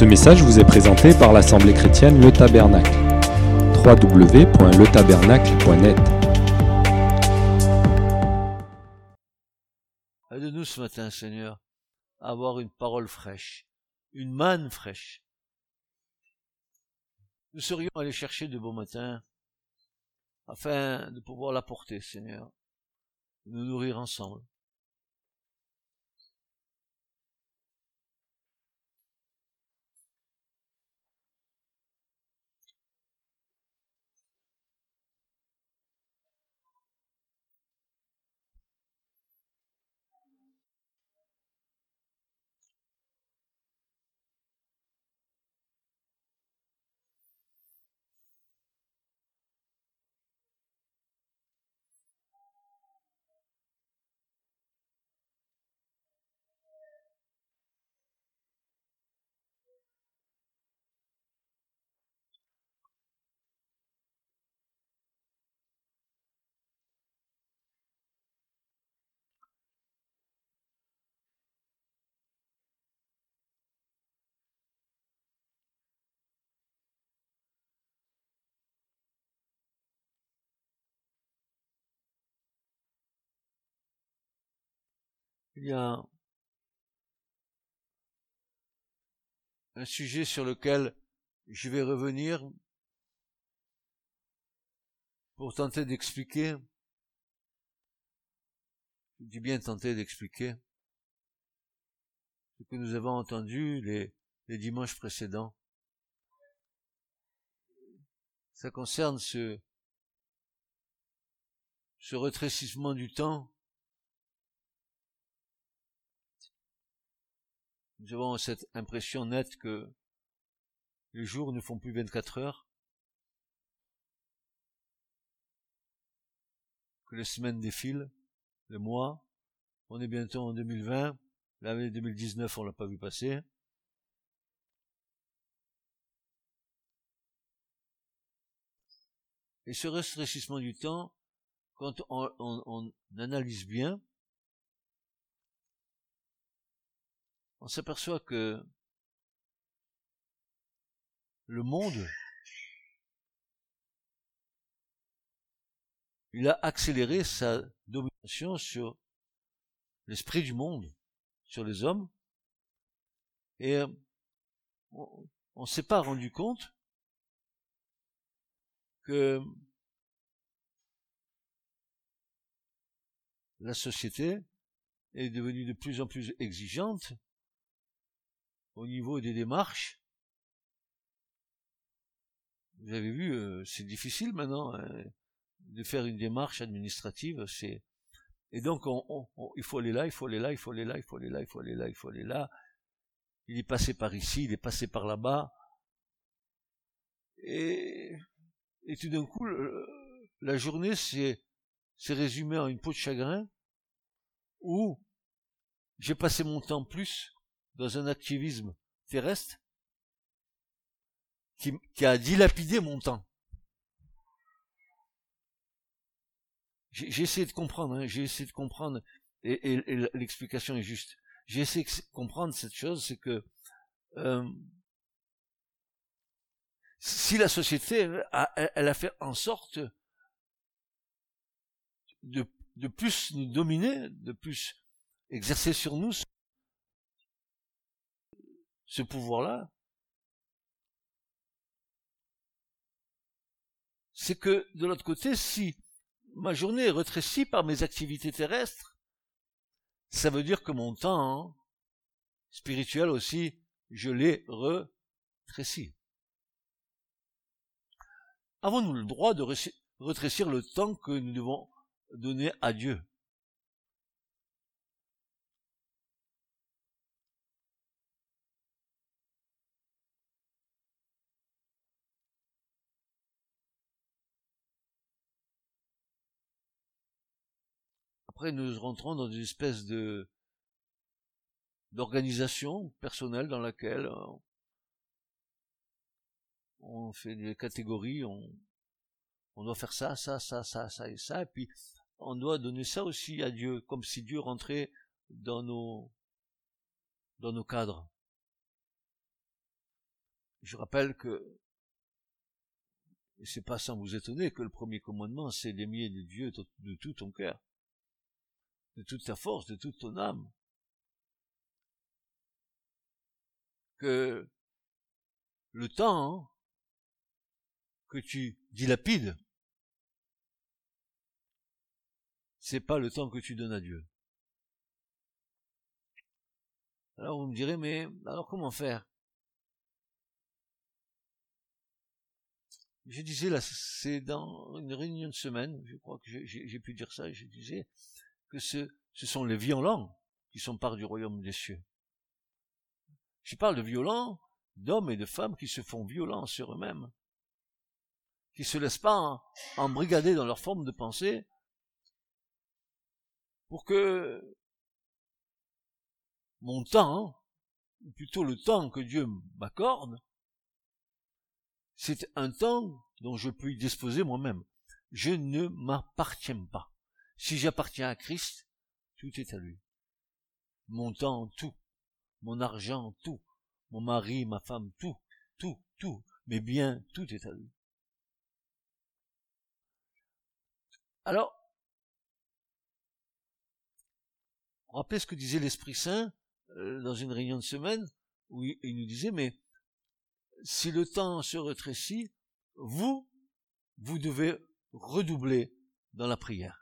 Ce message vous est présenté par l'Assemblée chrétienne Le Tabernacle. www.letabernacle.net Aide-nous ce matin, Seigneur, à avoir une parole fraîche, une manne fraîche. Nous serions allés chercher de beau matin afin de pouvoir l'apporter, Seigneur, nous nourrir ensemble. Il y a un sujet sur lequel je vais revenir pour tenter d'expliquer, je bien tenter d'expliquer, ce que nous avons entendu les, les dimanches précédents. Ça concerne ce, ce rétrécissement du temps nous avons cette impression nette que les jours ne font plus 24 heures, que les semaines défilent, les mois, on est bientôt en 2020, l'année 2019 on l'a pas vu passer. Et ce rétrécissement du temps, quand on analyse bien, on s'aperçoit que le monde, il a accéléré sa domination sur l'esprit du monde, sur les hommes, et euh, on ne s'est pas rendu compte que la société est devenue de plus en plus exigeante au niveau des démarches. Vous avez vu, euh, c'est difficile maintenant hein, de faire une démarche administrative. C'est et donc on, il faut aller là, il faut aller là, il faut aller là, il faut aller là, il faut aller là, il faut aller là. Il est passé par ici, il est passé par là-bas. Et, et tout d'un coup, la journée s'est résumée en une peau de chagrin où j'ai passé mon temps plus dans un activisme terrestre qui, a dilapidé mon temps. J'ai essayé de comprendre, hein, j'ai essayé de comprendre, et, l'explication est juste. J'ai essayé de comprendre cette chose, c'est que euh, si la société, elle a fait en sorte de, de plus nous dominer, de plus exercer sur nous ce pouvoir-là, c'est que de l'autre côté, si ma journée est rétrécie par mes activités terrestres, ça veut dire que mon temps spirituel aussi, je l'ai rétréci. Avons-nous le droit de rétrécir le temps que nous devons donner à Dieu? Après, nous rentrons dans une espèce de d'organisation personnelle dans laquelle euh, on fait des catégories, on, doit faire ça, ça, ça, ça, ça et ça, et puis on doit donner ça aussi à Dieu, comme si Dieu rentrait dans nos dans nos cadres. je rappelle que, et c'est pas sans vous étonner que le premier commandement, c'est d'aimer Dieu de tout ton cœur, de toute ta force, de toute ton âme. Que le temps que tu dilapides, c'est pas le temps que tu donnes à Dieu. Alors vous me direz, mais alors comment faire? Je disais là, c'est dans une réunion de semaine, je crois que j'ai pu dire ça, je disais que ce, sont les violents qui sont part du royaume des cieux. Je parle de violents, d'hommes et de femmes qui se font violents sur eux-mêmes, qui se laissent pas embrigader dans leur forme de pensée pour que mon temps, ou plutôt le temps que Dieu m'accorde, c'est un temps dont je y disposer moi-même. Je ne m'appartiens pas. Si j'appartiens à Christ, tout est à lui. Mon temps, tout. Mon argent, tout. Mon mari, ma femme, tout. Tout, tout. Mes biens, tout est à lui. Alors, rappelez ce que disait l'Esprit Saint euh, dans une réunion de semaine, où il, nous disait, mais si le temps se rétrécit, vous, vous devez redoubler dans la prière.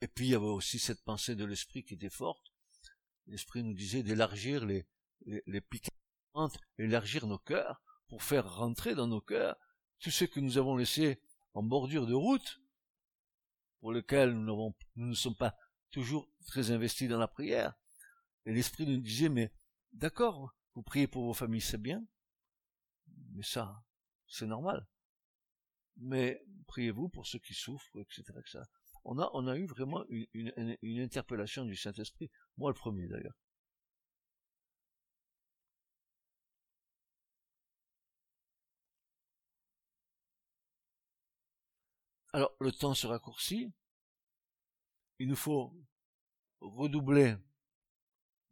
Et puis il y avait aussi cette pensée de l'esprit qui était forte. L'esprit nous disait d'élargir les, les, les élargir nos cœurs pour faire rentrer dans nos cœurs tout ce que nous avons laissé en bordure de route, pour lequel nous, nous ne sommes pas toujours très investis dans la prière. Et l'Esprit nous disait, mais d'accord, vous priez pour vos familles, c'est bien, mais ça, c'est normal. Mais priez-vous pour ceux qui souffrent, etc. etc. On, a, eu vraiment une, une interpellation du Saint-Esprit, moi le premier d'ailleurs. Alors, le temps se raccourcit. Il nous faut redoubler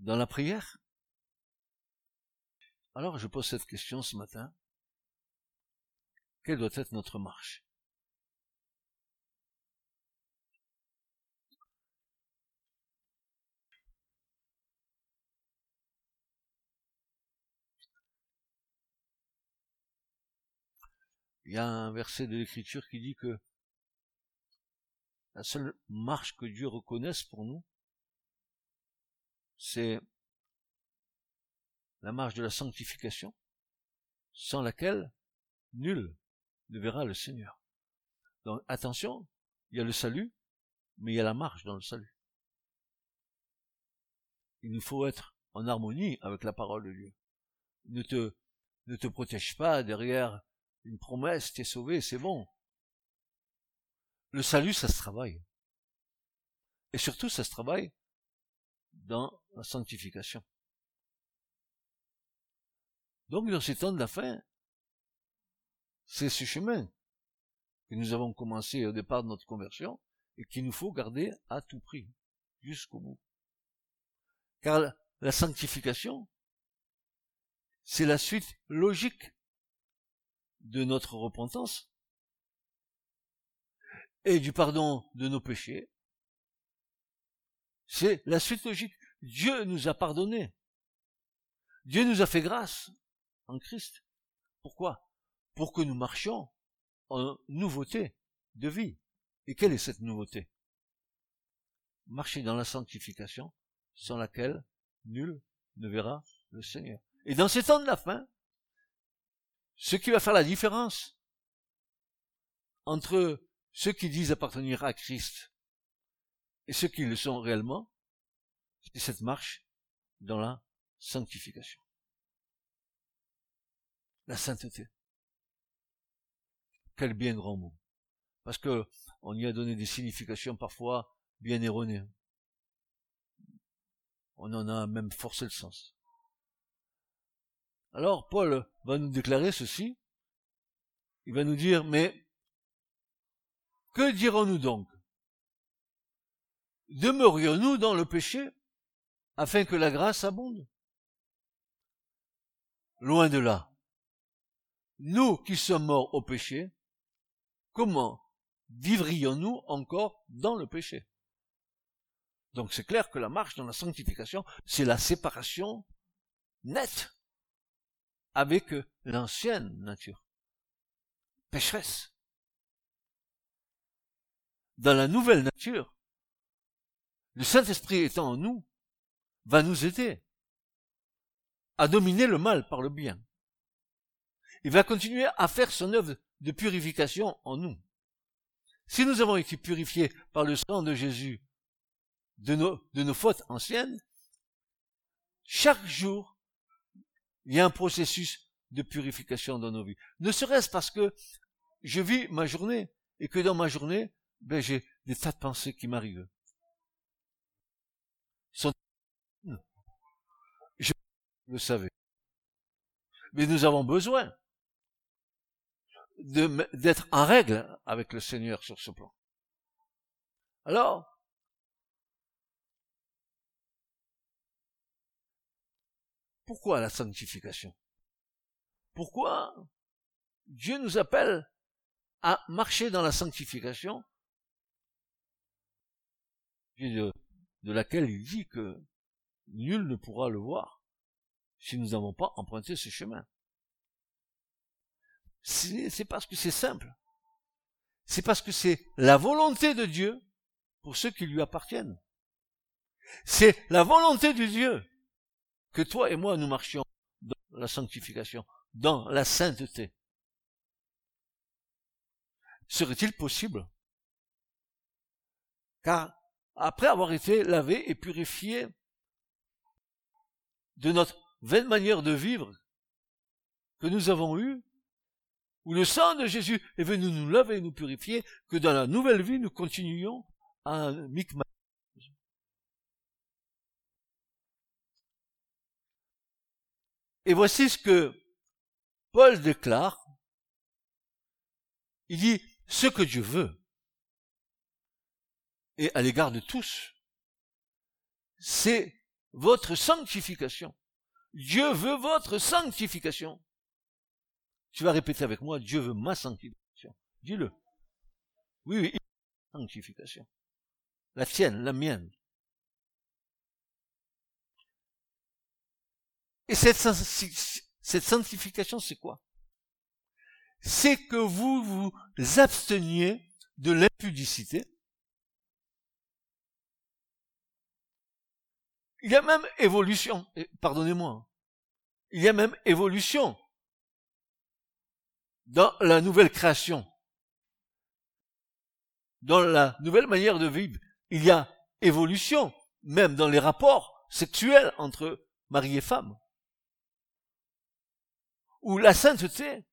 dans la prière. Alors, je pose cette question ce matin. Quelle doit être notre marche? Il y a un verset de l'Écriture qui dit que la seule marche que Dieu reconnaisse pour nous, c'est la marche de la sanctification, sans laquelle nul ne verra le Seigneur. Donc attention, il y a le salut, mais il y a la marche dans le salut. Il nous faut être en harmonie avec la parole de Dieu. Ne te, ne te protège pas derrière une promesse, t'es sauvé, c'est bon. Le salut, ça se travaille. Et surtout, ça se travaille dans la sanctification. Donc, dans ces temps de la fin, c'est ce chemin que nous avons commencé au départ de notre conversion et qu'il nous faut garder à tout prix, jusqu'au bout. Car la sanctification, c'est la suite logique de notre repentance et du pardon de nos péchés. C'est la suite logique. Dieu nous a pardonné. Dieu nous a fait grâce en Christ. Pourquoi? Pour que nous marchions en nouveauté de vie. Et quelle est cette nouveauté? Marcher dans la sanctification, sans laquelle nul ne verra le Seigneur. Et dans ces temps de la fin, ce qui va faire la différence entre ceux qui disent appartenir à Christ et ceux qui le sont réellement, c'est cette marche dans la sanctification. La sainteté. Quel bien grand mot. Parce que on y a donné des significations parfois bien erronées. On en a même forcé le sens. Alors Paul va nous déclarer ceci. Il va nous dire, mais que dirons-nous donc? Demeurions-nous dans le péché afin que la grâce abonde? Loin de là. Nous qui sommes morts au péché, comment vivrions-nous encore dans le péché? Donc c'est clair que la marche dans la sanctification, c'est la séparation nette avec l'ancienne nature, pécheresse. Dans la nouvelle nature, le Saint-Esprit étant en nous, va nous aider à dominer le mal par le bien. Il va continuer à faire son œuvre de purification en nous. Si nous avons été purifiés par le sang de Jésus de nos, de nos fautes anciennes, chaque jour, il y a un processus de purification dans nos vies. Ne serait-ce parce que je vis ma journée et que dans ma journée, ben, j'ai des tas de pensées qui m'arrivent. Je le savais. Mais nous avons besoin d'être en règle avec le Seigneur sur ce plan. Alors, pourquoi la sanctification? Pourquoi Dieu nous appelle à marcher dans la sanctification de, laquelle il dit que nul ne pourra le voir si nous n'avons pas emprunté ce chemin c'est parce que c'est simple. C'est parce que c'est la volonté de Dieu pour ceux qui lui appartiennent. C'est la volonté de Dieu que toi et moi nous marchions dans la sanctification, dans la sainteté. Serait-il possible? Car après avoir été lavé et purifié de notre vaine manière de vivre que nous avons eue, où le sang de Jésus est venu nous laver et nous purifier, que dans la nouvelle vie, nous continuions à un. Et voici ce que Paul déclare. Il dit, ce que Dieu veut, et à l'égard de tous, c'est votre sanctification. Dieu veut votre sanctification. Tu vas répéter avec moi, Dieu veut ma sanctification. Dis-le. Oui, oui, sanctification. La tienne, la mienne. Et cette, sanctification, c'est quoi? C'est que vous vous absteniez de l'impudicité. Il y a même évolution, pardonnez-moi, il y a même évolution dans la nouvelle création, dans la nouvelle manière de vivre, il y a évolution, même dans les rapports sexuels entre mari et femme, où la sainteté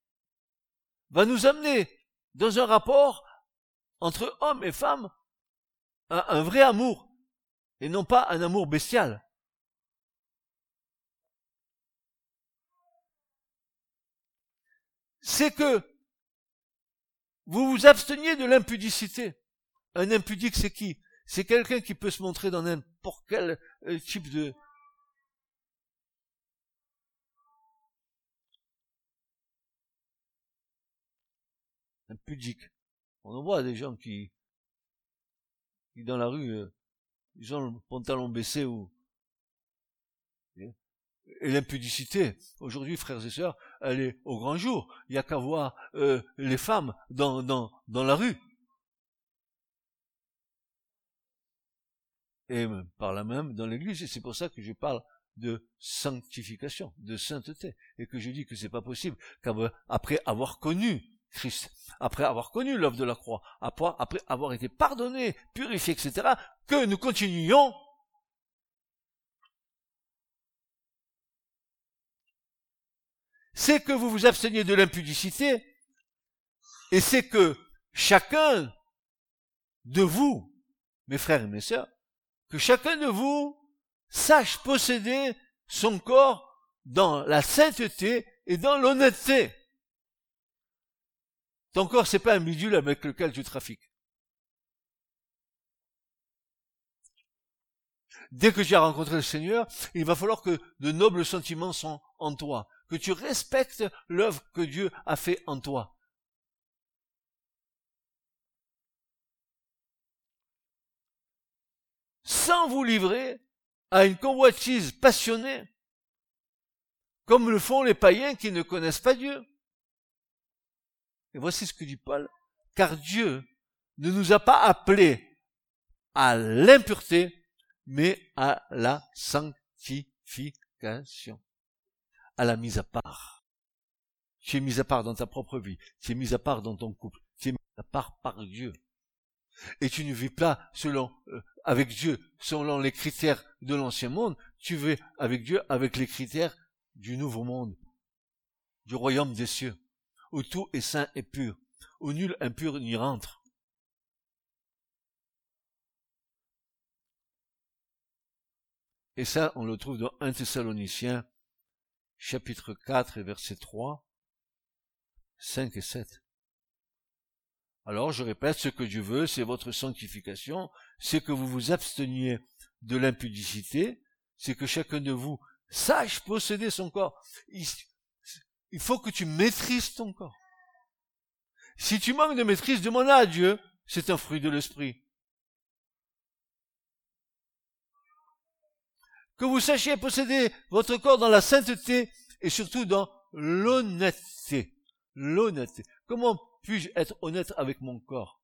va nous amener dans un rapport entre homme et femme à un vrai amour, et non pas un amour bestial. c'est que vous vous absteniez de l'impudicité. Un impudique, c'est qui? C'est quelqu'un qui peut se montrer dans n'importe quel euh, type de... Impudique. On en voit des gens qui, qui dans la rue, euh, ils ont le pantalon baissé ou et l'impudicité, aujourd'hui, frères et sœurs, elle est au grand jour. Il n'y a qu'à voir euh, les femmes dans, dans, dans la rue. Et par là même dans l'église, et c'est pour ça que je parle de sanctification, de sainteté, et que je dis que c'est pas possible qu'après avoir connu Christ, après avoir connu l'œuvre de la croix, après, avoir été pardonné, purifié, etc., que nous continuions c'est que vous vous absteniez de l'impudicité, et c'est que chacun de vous, mes frères et mes sœurs, que chacun de vous sache posséder son corps dans la sainteté et dans l'honnêteté. Ton corps, c'est pas un bidule avec lequel tu trafiques. Dès que tu as rencontré le Seigneur, il va falloir que de nobles sentiments sont en toi, que tu respectes l'œuvre que Dieu a fait en toi. Sans vous livrer à une convoitise passionnée, comme le font les païens qui ne connaissent pas Dieu. Et voici ce que dit Paul. Car Dieu ne nous a pas appelés à l'impureté, mais à la sanctification, à la mise à part. Tu es mis à part dans ta propre vie, tu es mis à part dans ton couple, tu es mis à part par Dieu. Et tu ne vis pas selon euh, avec Dieu selon les critères de l'ancien monde, tu vis avec Dieu avec les critères du nouveau monde, du royaume des cieux, où tout est saint et pur, où nul impur n'y rentre. Et ça, on le trouve dans 1 Thessaloniciens, chapitre 4 et verset 3, 5 et 7. Alors, je répète, ce que Dieu veut, c'est votre sanctification, c'est que vous vous absteniez de l'impudicité, c'est que chacun de vous sache posséder son corps. Il, faut que tu maîtrises ton corps. Si tu manques de maîtrise, demande à Dieu, c'est un fruit de l'esprit. Que vous sachiez posséder votre corps dans la sainteté et surtout dans l'honnêteté. L'honnêteté. Comment puis-je être honnête avec mon corps?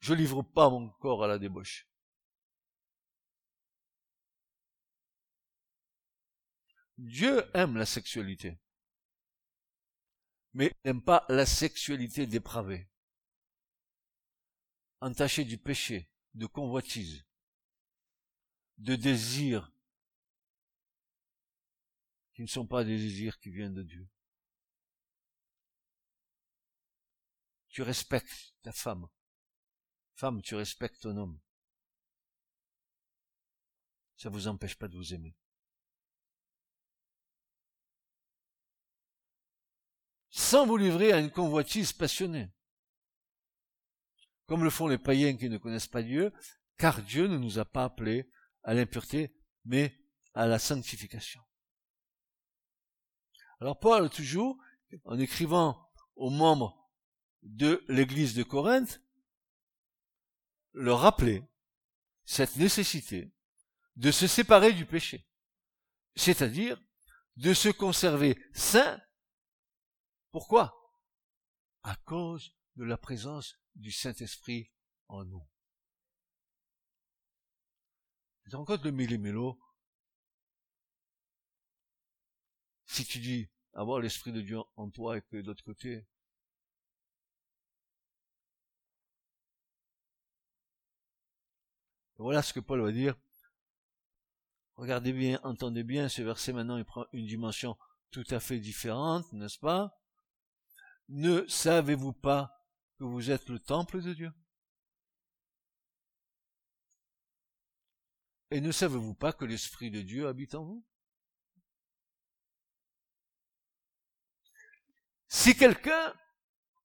Je livre pas mon corps à la débauche. Dieu aime la sexualité, mais n'aime pas la sexualité dépravée, entachée du péché, de convoitise, de désirs qui ne sont pas des désirs qui viennent de Dieu. Tu respectes ta femme. Femme, tu respectes ton homme. Ça vous empêche pas de vous aimer. Sans vous livrer à une convoitise passionnée. Comme le font les païens qui ne connaissent pas Dieu, car Dieu ne nous a pas appelés à l'impureté, mais à la sanctification. Alors Paul, toujours, en écrivant aux membres de l'église de Corinthe, leur rappelait cette nécessité de se séparer du péché, c'est-à-dire de se conserver saint. Pourquoi? À cause de la présence du Saint-Esprit en nous. Tu te rends compte Si tu dis avoir l'Esprit de Dieu en toi et que de l'autre côté, Voilà ce que Paul va dire. Regardez bien, entendez bien, ce verset maintenant il prend une dimension tout à fait différente, n'est-ce pas? Ne savez-vous pas que vous êtes le temple de Dieu? Et ne savez-vous pas que l'Esprit de Dieu habite en vous? Si quelqu'un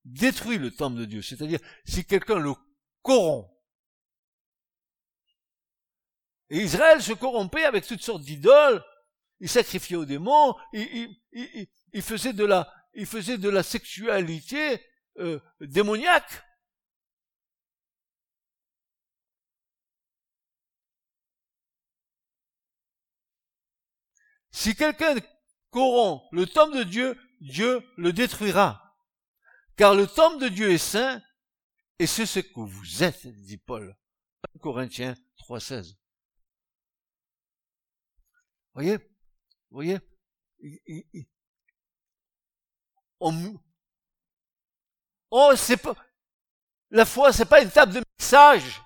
détruit le temple de Dieu, c'est-à-dire si quelqu'un le corrompt, et Israël se corrompait avec toutes sortes d'idoles, il sacrifiait aux démons, il, il, faisait de la, il faisait de la sexualité euh, démoniaque. Si quelqu'un corrompt le temple de Dieu, Dieu le détruira. Car le temple de Dieu est saint, et c'est ce que vous êtes, dit Paul. 1 Corinthiens 3.16. Voyez, voyez, oh, c'est pas, la foi, c'est pas une table de message.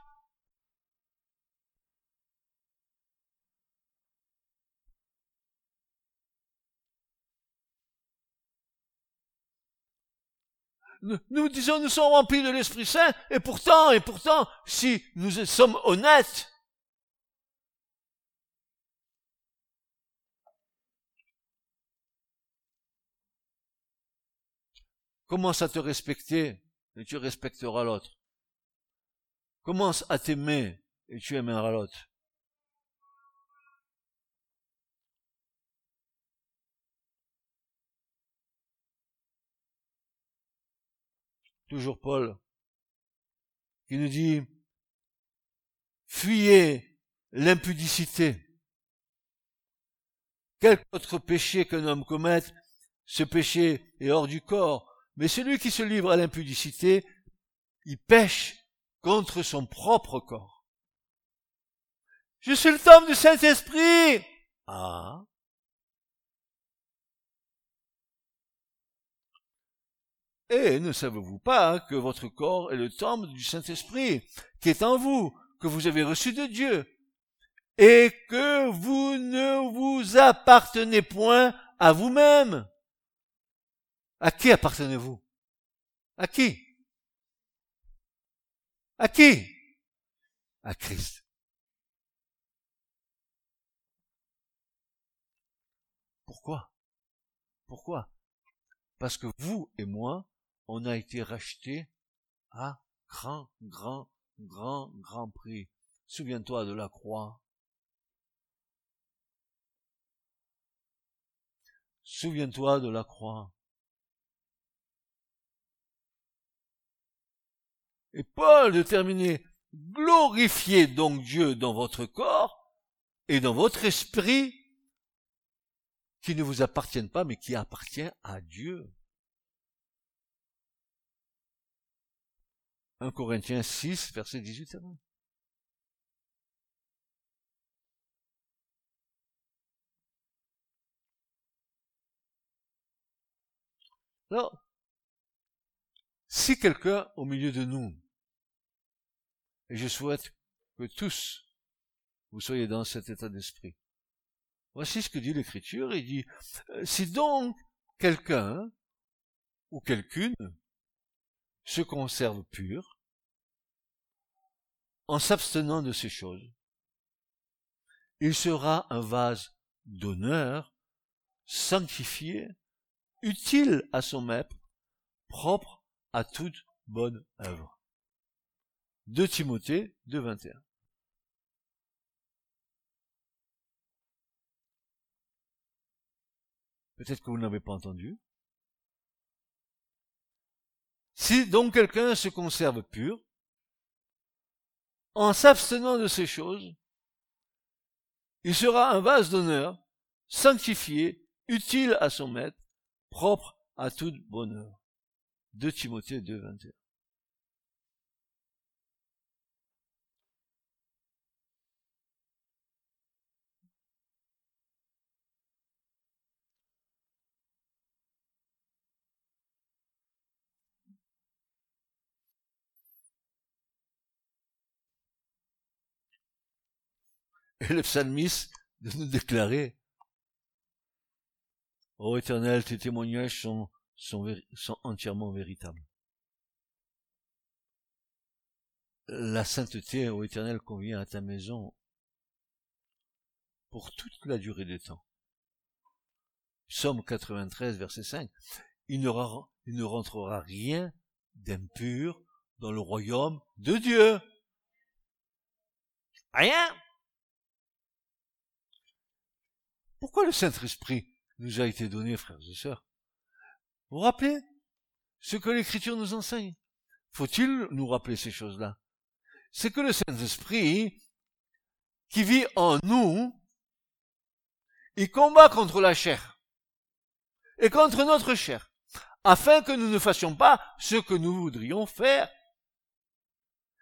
nous disons nous sommes remplis de l'Esprit Saint, et pourtant, et pourtant, si nous sommes honnêtes, Commence à te respecter et tu respecteras l'autre? Commence à t'aimer et tu aimeras l'autre. Toujours Paul, qui nous dit, fuyez l'impudicité. Quel autre péché qu'un homme commette, ce péché est hors du corps, mais celui qui se livre à l'impudicité, il pêche contre son propre corps. Je suis le temple du Saint-Esprit. Ah. Et ne savez-vous pas que votre corps est le temple du Saint-Esprit qui est en vous, que vous avez reçu de Dieu, et que vous ne vous appartenez point à vous-même? À qui appartenez-vous? À qui? À qui? À Christ. Pourquoi? Pourquoi? Parce que vous et moi, on a été rachetés à grand, grand, grand, grand prix. Souviens-toi de la croix. Souviens-toi de la croix. Et Paul de terminer, glorifiez donc Dieu dans votre corps et dans votre esprit qui ne vous appartiennent pas mais qui appartient à Dieu. 1 Corinthiens 6, verset 18 à 20. Alors, si quelqu'un au milieu de nous, et je souhaite que tous vous soyez dans cet état d'esprit, voici ce que dit l'Écriture, il dit, euh, si donc quelqu'un ou quelqu'une se conserve pur, en s'abstenant de ces choses, il sera un vase d'honneur, sanctifié, utile à son maître, propre à toute bonne œuvre. 2 Timothée 2, 21. Peut-être que vous n'avez pas entendu. Si donc quelqu'un se conserve pur, en s'abstenant de ces choses, il sera un vase d'honneur, sanctifié, utile à son maître, propre à toute bonheur. 2 Timothée 2, 21. Et le psalmiste de nous déclarer Ô éternel, tes témoignages sont, entièrement véritables. La sainteté, ô éternel, convient à ta maison pour toute la durée des temps. Psaume 93, verset 5. Il ne, il ne rentrera rien d'impur dans le royaume de Dieu. Rien. Pourquoi le Saint-Esprit nous a été donné, frères et sœurs? Vous vous rappelez ce que l'Écriture nous enseigne? Faut-il nous rappeler ces choses-là? C'est que le Saint-Esprit, qui vit en nous, il combat contre la chair et contre notre chair, afin que nous ne fassions pas ce que nous voudrions faire.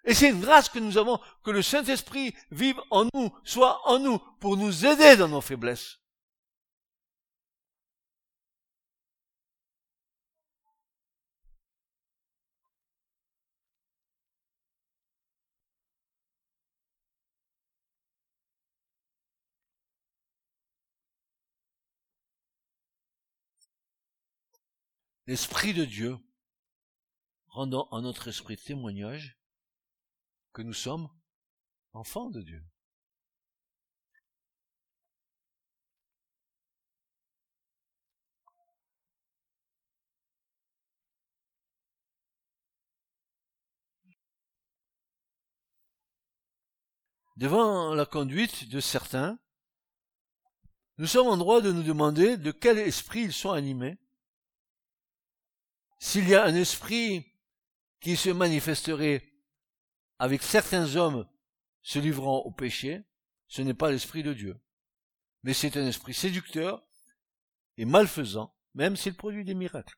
Et c'est une grâce que nous avons, que le Saint-Esprit vive en nous, soit en nous, pour nous aider dans nos faiblesses. l'Esprit de Dieu, rendant à notre esprit témoignage que nous sommes enfants de Dieu. Devant la conduite de certains, nous sommes en droit de nous demander de quel esprit ils sont animés s'il y a un esprit qui se manifesterait avec certains hommes se livrant au péché, ce n'est pas l'esprit de Dieu. Mais c'est un esprit séducteur et malfaisant, même s'il produit des miracles.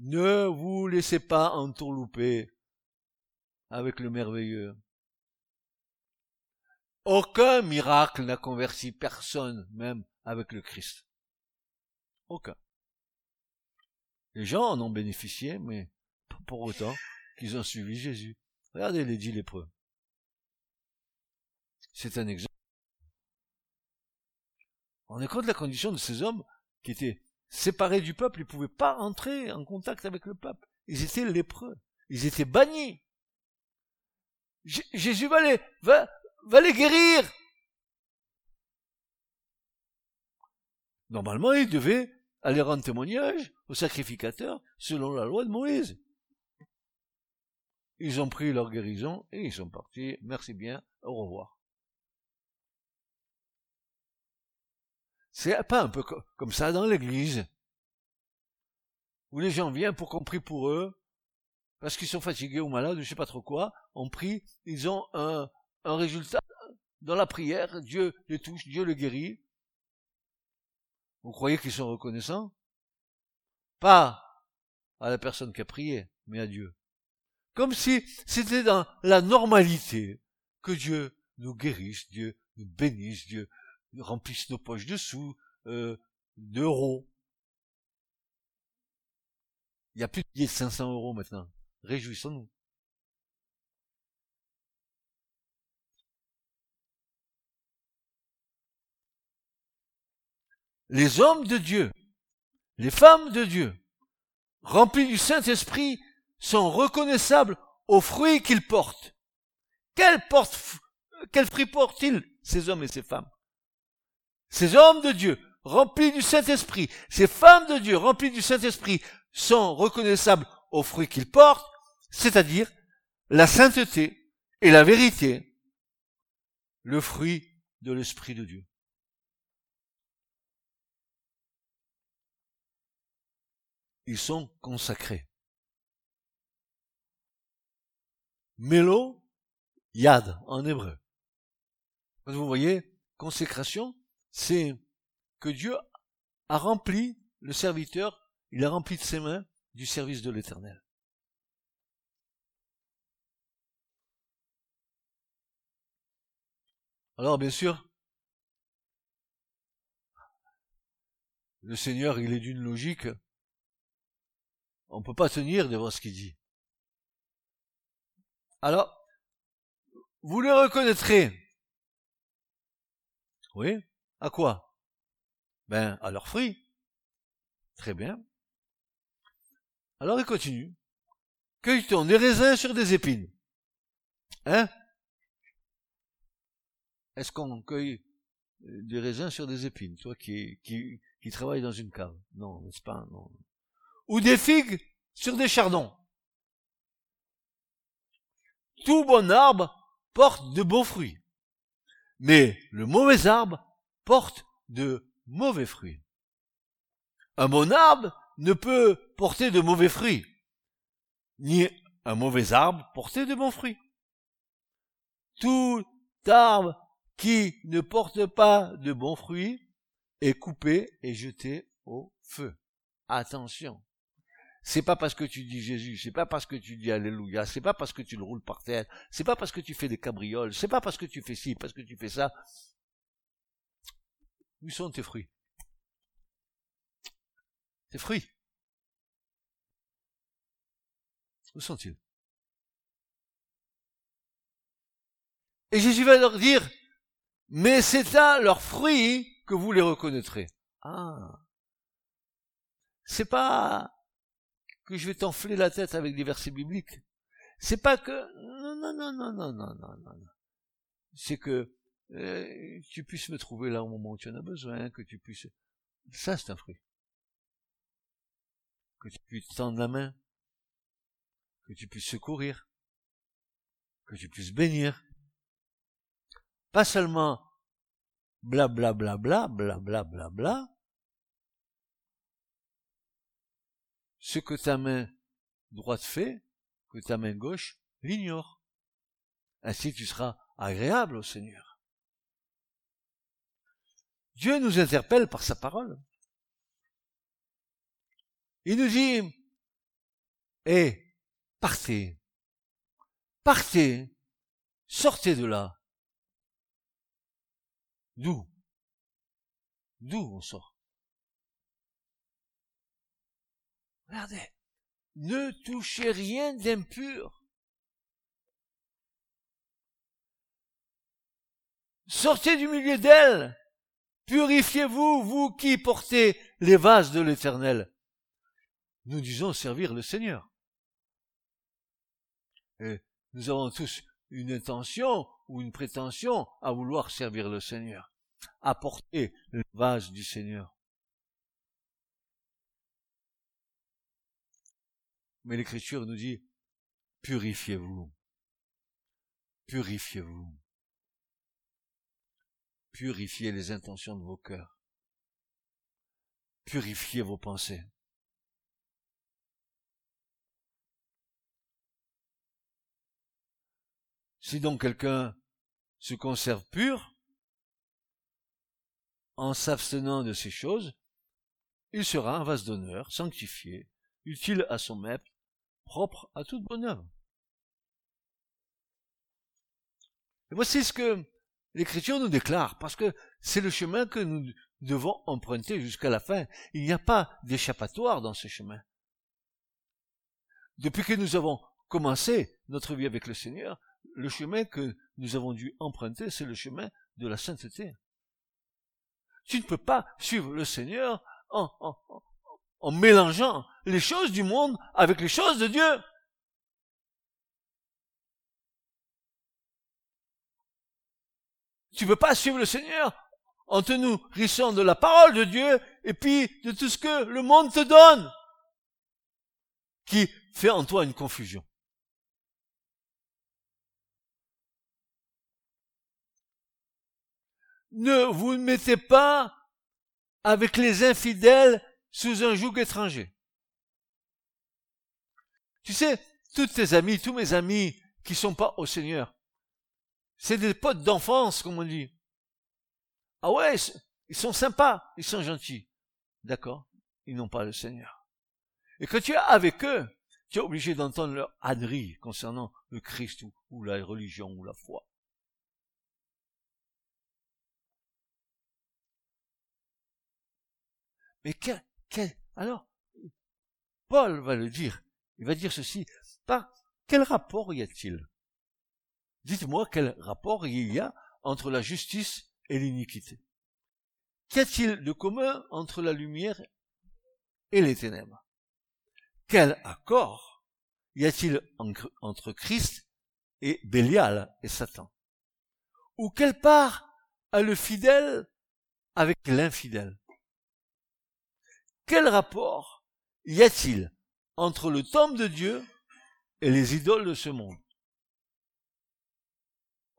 Ne vous laissez pas entourlouper avec le merveilleux. Aucun miracle n'a converti personne, même avec le Christ. Aucun. Les gens en ont bénéficié, mais pas pour autant qu'ils ont suivi Jésus. Regardez les dix lépreux. C'est un exemple. On est compte la condition de ces hommes qui étaient séparés du peuple, ils ne pouvaient pas entrer en contact avec le peuple. Ils étaient lépreux. Ils étaient bannis. Jésus va les, guérir. Normalement, il aller rendre témoignage au sacrificateur selon la loi de Moïse. Ils ont pris leur guérison et ils sont partis. Merci bien, au revoir. C'est pas un peu comme ça dans l'église, où les gens viennent pour qu'on prie pour eux, parce qu'ils sont fatigués ou malades, je sais pas trop quoi, on prie, ils ont un, un résultat dans la prière, Dieu les touche, Dieu les guérit. Vous croyez qu'ils sont reconnaissants? Pas à la personne qui a prié, mais à Dieu. Comme si c'était dans la normalité que Dieu nous guérisse, Dieu nous bénisse, Dieu remplisse nos poches de sous, euh, d'euros. Il y a plus de billets de 500 euros maintenant. Réjouissons-nous. Les hommes de Dieu, les femmes de Dieu, remplis du Saint-Esprit, sont reconnaissables aux fruits qu'ils portent. Quels, portent, quels fruits portent-ils, ces hommes et ces femmes? Ces hommes de Dieu, remplis du Saint-Esprit, ces femmes de Dieu, remplies du Saint-Esprit, sont reconnaissables aux fruits qu'ils portent, c'est-à-dire la sainteté et la vérité, le fruit de l'Esprit de Dieu. Ils sont consacrés. Mélo, yad en hébreu. Vous voyez, consécration, c'est que Dieu a rempli le serviteur, il a rempli de ses mains du service de l'éternel. Alors bien sûr, le Seigneur, il est d'une logique on ne peut pas tenir devant ce qu'il dit. Alors, vous les reconnaîtrez. Oui, à quoi? Ben, à leurs fruits. Très bien. Alors il continue. Cueille-t-on des raisins sur des épines Hein? Est-ce qu'on cueille des raisins sur des épines? Toi qui, qui, qui travailles dans une cave. Non, n'est-ce pas? Non ou des figues sur des chardons. Tout bon arbre porte de beaux fruits, mais le mauvais arbre porte de mauvais fruits. Un bon arbre ne peut porter de mauvais fruits, ni un mauvais arbre porter de bons fruits. Tout arbre qui ne porte pas de bons fruits est coupé et jeté au feu. Attention. C'est pas parce que tu dis Jésus, c'est pas parce que tu dis Alléluia, c'est pas parce que tu le roules par terre, c'est pas parce que tu fais des cabrioles, c'est pas parce que tu fais ci, parce que tu fais ça. Où sont tes fruits? Tes fruits? Où sont-ils? Et Jésus va leur dire, mais c'est à leurs fruits que vous les reconnaîtrez. Ah. C'est pas que je vais t'enfler la tête avec des versets bibliques. C'est pas que non non non non non non non non. C'est que euh, tu puisses me trouver là au moment où tu en as besoin, que tu puisses. Ça c'est un fruit. Que tu puisses tendre la main, que tu puisses secourir, que tu puisses bénir, pas seulement bla bla bla bla bla bla bla bla, ce que ta main droite fait, que ta main gauche l'ignore. Ainsi tu seras agréable au Seigneur. Dieu nous interpelle par sa parole. Il nous dit, eh, partez, partez, sortez de là. D'où? D'où on sort? Regardez, ne touchez rien d'impur. Sortez du milieu d'elle. Purifiez-vous, vous qui portez les vases de l'éternel. Nous disons servir le Seigneur. Et nous avons tous une intention ou une prétention à vouloir servir le Seigneur, apporter le vase du Seigneur. Mais l'Écriture nous dit, purifiez-vous, purifiez-vous, purifiez les intentions de vos cœurs, purifiez vos pensées. Si donc quelqu'un se conserve pur, en s'abstenant de ces choses, il sera un vase d'honneur, sanctifié, utile à son maître, propre à toute bonne œuvre. Et voici ce que l'Écriture nous déclare, parce que c'est le chemin que nous devons emprunter jusqu'à la fin. Il n'y a pas d'échappatoire dans ce chemin. Depuis que nous avons commencé notre vie avec le Seigneur, le chemin que nous avons dû emprunter, c'est le chemin de la sainteté. Tu ne peux pas suivre le Seigneur en, en, mélangeant les choses du monde avec les choses de Dieu. Tu ne peux pas suivre le Seigneur en te nourrissant de la parole de Dieu et puis de tout ce que le monde te donne, qui fait en toi une confusion. ne vous mettez pas avec les infidèles sous un joug étranger. Tu sais, tous tes amis, tous mes amis qui sont pas au Seigneur, c'est des potes d'enfance, comme on dit. Ah ouais, ils sont sympas, ils sont gentils. D'accord, ils n'ont pas le Seigneur. Et quand tu es avec eux, tu es obligé d'entendre leur ânerie concernant le Christ ou la religion ou la foi. Mais alors, Paul va le dire. Il va dire ceci. Par quel rapport y a-t-il? Dites-moi quel rapport il y a entre la justice et l'iniquité. Qu'y a-t-il de commun entre la lumière et les ténèbres? Quel accord y a-t-il entre Christ et Bélial et Satan? Ou quelle part a le fidèle avec l'infidèle? Quel rapport y a-t-il entre le temple de Dieu et les idoles de ce monde?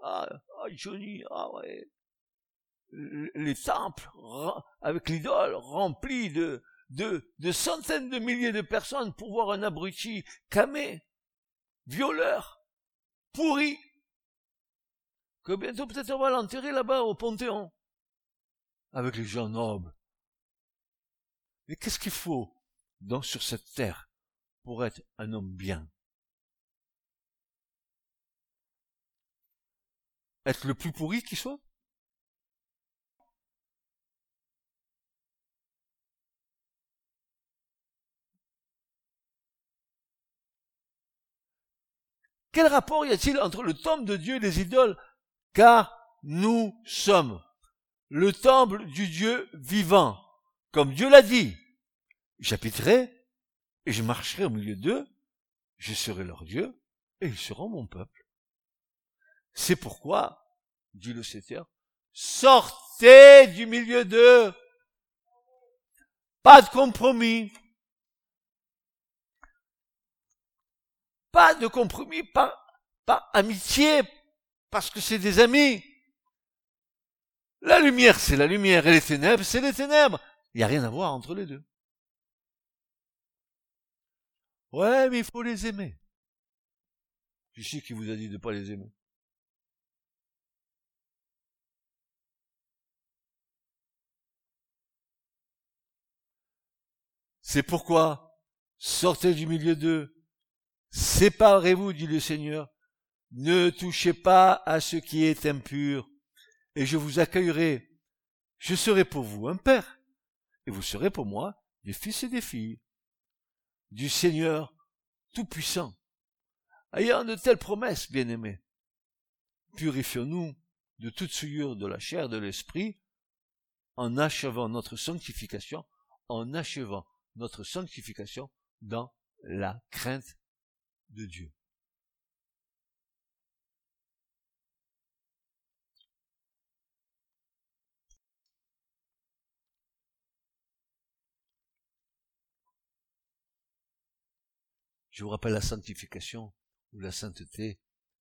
Ah, ah, Johnny, ah ouais. Les temples avec l'idole remplis de, de, de centaines de milliers de personnes pour voir un abruti camé, violeur, pourri, que bientôt peut-être on va l'enterrer là-bas au Panthéon, avec les gens nobles. Mais qu'est-ce qu'il faut dans, sur cette terre pour être un homme bien? Être le plus pourri qui soit? Quel rapport y a-t-il entre le temple de Dieu et les idoles? Car nous sommes le temple du Dieu vivant. Comme Dieu l'a dit, j'habiterai et je marcherai au milieu d'eux, je serai leur Dieu et ils seront mon peuple. C'est pourquoi, dit le Seigneur, sortez du milieu d'eux. Pas de compromis. Pas de compromis, pas, amitié, parce que c'est des amis. La lumière, c'est la lumière, et les ténèbres, c'est les ténèbres. Il n'y a rien à voir entre les deux. Ouais, mais il faut les aimer. Je sais qui vous a dit de ne pas les aimer? C'est pourquoi sortez du milieu d'eux, séparez-vous, dit le Seigneur, ne touchez pas à ce qui est impur, et je vous accueillerai. Je serai pour vous un père, et vous serez pour moi des fils et des filles du Seigneur Tout-Puissant. Ayant de telles promesses, bien-aimés, purifions-nous de toute souillure de la chair, de l'esprit, en achevant notre sanctification, en achevant notre sanctification dans la crainte de Dieu. Je vous rappelle la sanctification ou la sainteté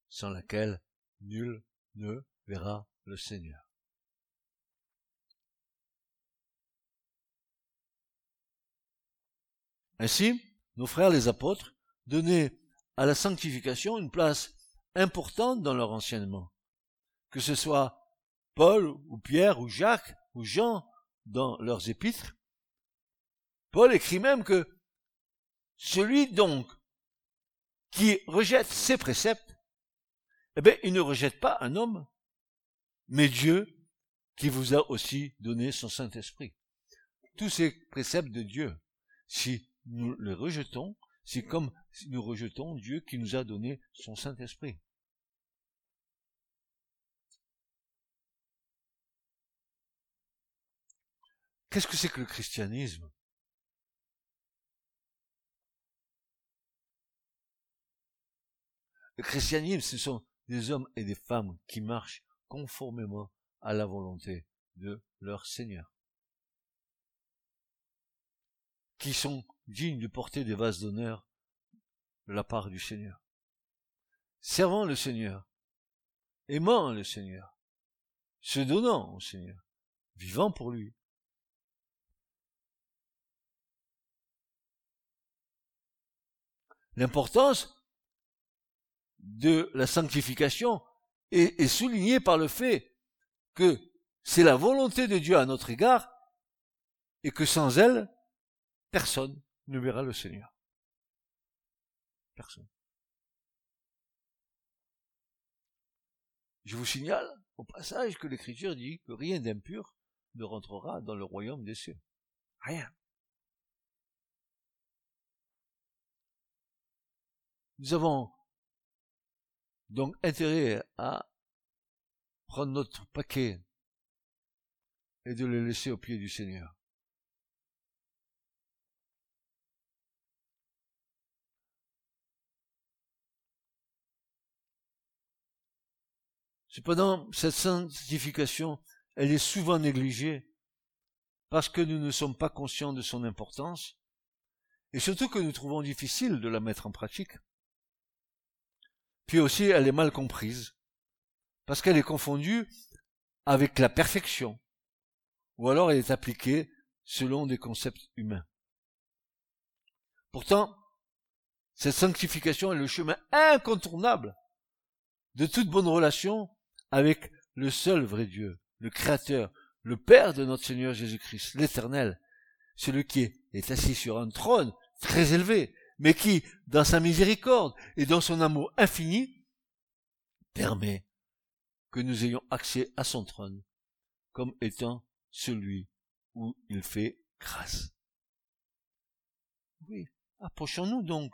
sans laquelle nul ne verra le Seigneur. Ainsi, nos frères les apôtres donnaient à la sanctification une place importante dans leur enseignement. Que ce soit Paul ou Pierre ou Jacques ou Jean dans leurs épîtres, Paul écrit même que celui donc qui rejette ces préceptes, eh bien, il ne rejette pas un homme, mais Dieu qui vous a aussi donné son Saint-Esprit. Tous ces préceptes de Dieu, si nous les rejetons, c'est comme si nous rejetons Dieu qui nous a donné son Saint-Esprit. Qu'est-ce que c'est que le christianisme? Le christianisme, ce sont des hommes et des femmes qui marchent conformément à la volonté de leur Seigneur, qui sont digne de porter des vases d'honneur de la part du Seigneur. Servant le Seigneur, aimant le Seigneur, se donnant au Seigneur, vivant pour lui. L'importance de la sanctification est, est soulignée par le fait que c'est la volonté de Dieu à notre égard et que sans elle, personne ne verra le Seigneur. Personne. Je vous signale au passage que l'Écriture dit que rien d'impur ne rentrera dans le royaume des cieux. Rien. Nous avons donc intérêt à prendre notre paquet et de le laisser au pied du Seigneur. Cependant, cette sanctification, elle est souvent négligée parce que nous ne sommes pas conscients de son importance et surtout que nous trouvons difficile de la mettre en pratique. Puis aussi, elle est mal comprise. Parce qu'elle est confondue avec la perfection. Ou alors elle est appliquée selon des concepts humains. Pourtant, cette sanctification est le chemin incontournable de toute bonne relation avec le seul vrai Dieu, le Créateur, le Père de notre Seigneur Jésus-Christ, l'Éternel, celui qui est assis sur un trône très élevé, mais qui, dans sa miséricorde et dans son amour infini, permet que nous ayons accès à son trône comme étant celui où il fait grâce. Oui, approchons-nous donc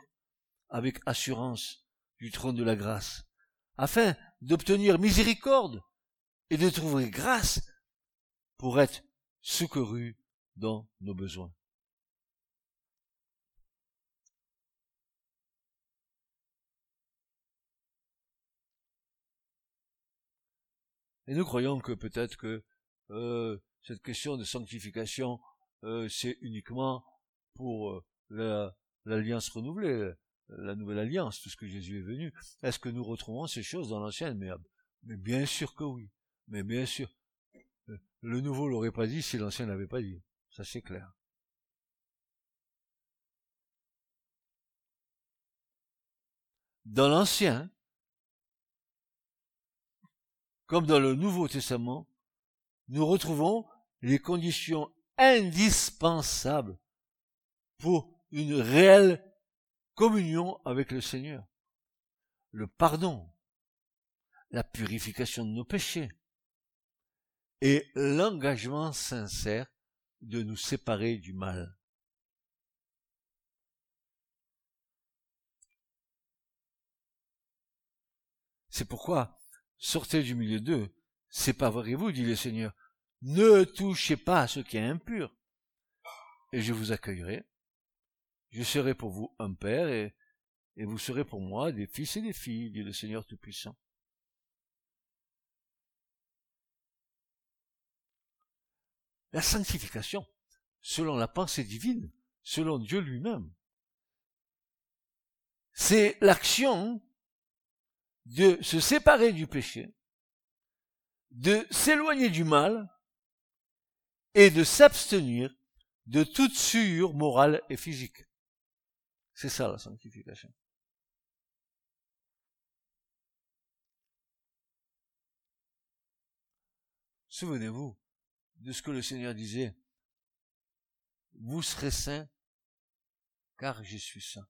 avec assurance du trône de la grâce, afin d'obtenir miséricorde et de trouver grâce pour être secouru dans nos besoins. Et nous croyons que peut-être que euh, cette question de sanctification, euh, c'est uniquement pour euh, l'alliance renouvelée, la nouvelle alliance, tout ce que Jésus est venu. Est-ce que nous retrouvons ces choses dans l'ancienne? Mais, mais bien sûr que oui. Mais bien sûr. le nouveau l'aurait pas dit si l'ancien n'avait pas dit. Ça c'est clair. Dans l'ancien, comme dans le Nouveau Testament, nous retrouvons les conditions indispensables pour une réelle communion avec le Seigneur. Le pardon, la purification de nos péchés et l'engagement sincère de nous séparer du mal. C'est pourquoi sortez du milieu d'eux, séparez-vous, dit le Seigneur, ne touchez pas à ce qui est impur, et je vous accueillerai. Je serai pour vous un père, et, et vous serez pour moi des fils et des filles, dit le Seigneur Tout-Puissant. La sanctification, selon la pensée divine, selon Dieu lui-même, c'est l'action de se séparer du péché, de s'éloigner du mal et de s'abstenir de toute souillure morale et physique. C'est ça la sanctification. Souvenez-vous de ce que le Seigneur disait. Vous serez saints car je suis saint.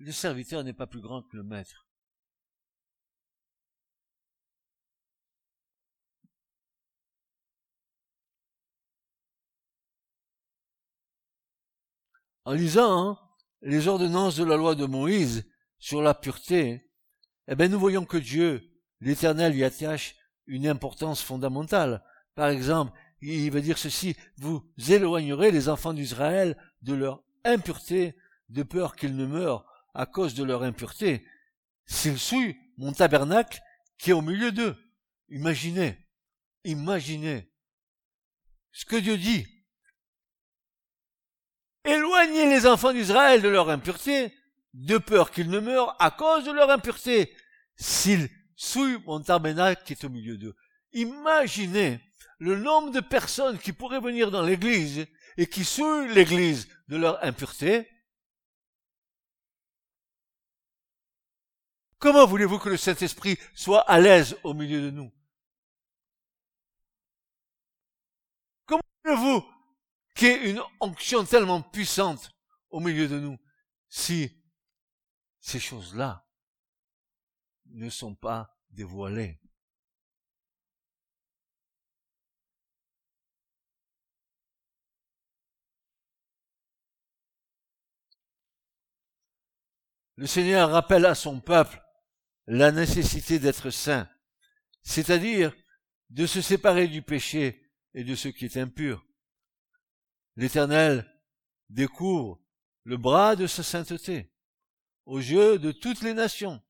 Le serviteur n'est pas plus grand que le maître. En lisant hein, les ordonnances de la loi de Moïse sur la pureté, eh bien, nous voyons que Dieu, l'Éternel, y attache une importance fondamentale. Par exemple, il va dire ceci, vous éloignerez les enfants d'Israël de leur impureté, de peur qu'ils ne meurent à cause de leur impureté, s'ils souillent mon tabernacle qui est au milieu d'eux. Imaginez, imaginez ce que Dieu dit. Éloignez les enfants d'Israël de leur impureté, de peur qu'ils ne meurent à cause de leur impureté, s'ils souillent mon tabernacle qui est au milieu d'eux. Imaginez le nombre de personnes qui pourraient venir dans l'église et qui souillent l'église de leur impureté, Comment voulez-vous que le Saint-Esprit soit à l'aise au milieu de nous Comment voulez-vous qu'il y ait une onction tellement puissante au milieu de nous si ces choses-là ne sont pas dévoilées? Le Seigneur rappelle à son peuple la nécessité d'être saint, c'est-à-dire de se séparer du péché et de ce qui est impur. L'Éternel découvre le bras de sa sainteté aux yeux de toutes les nations,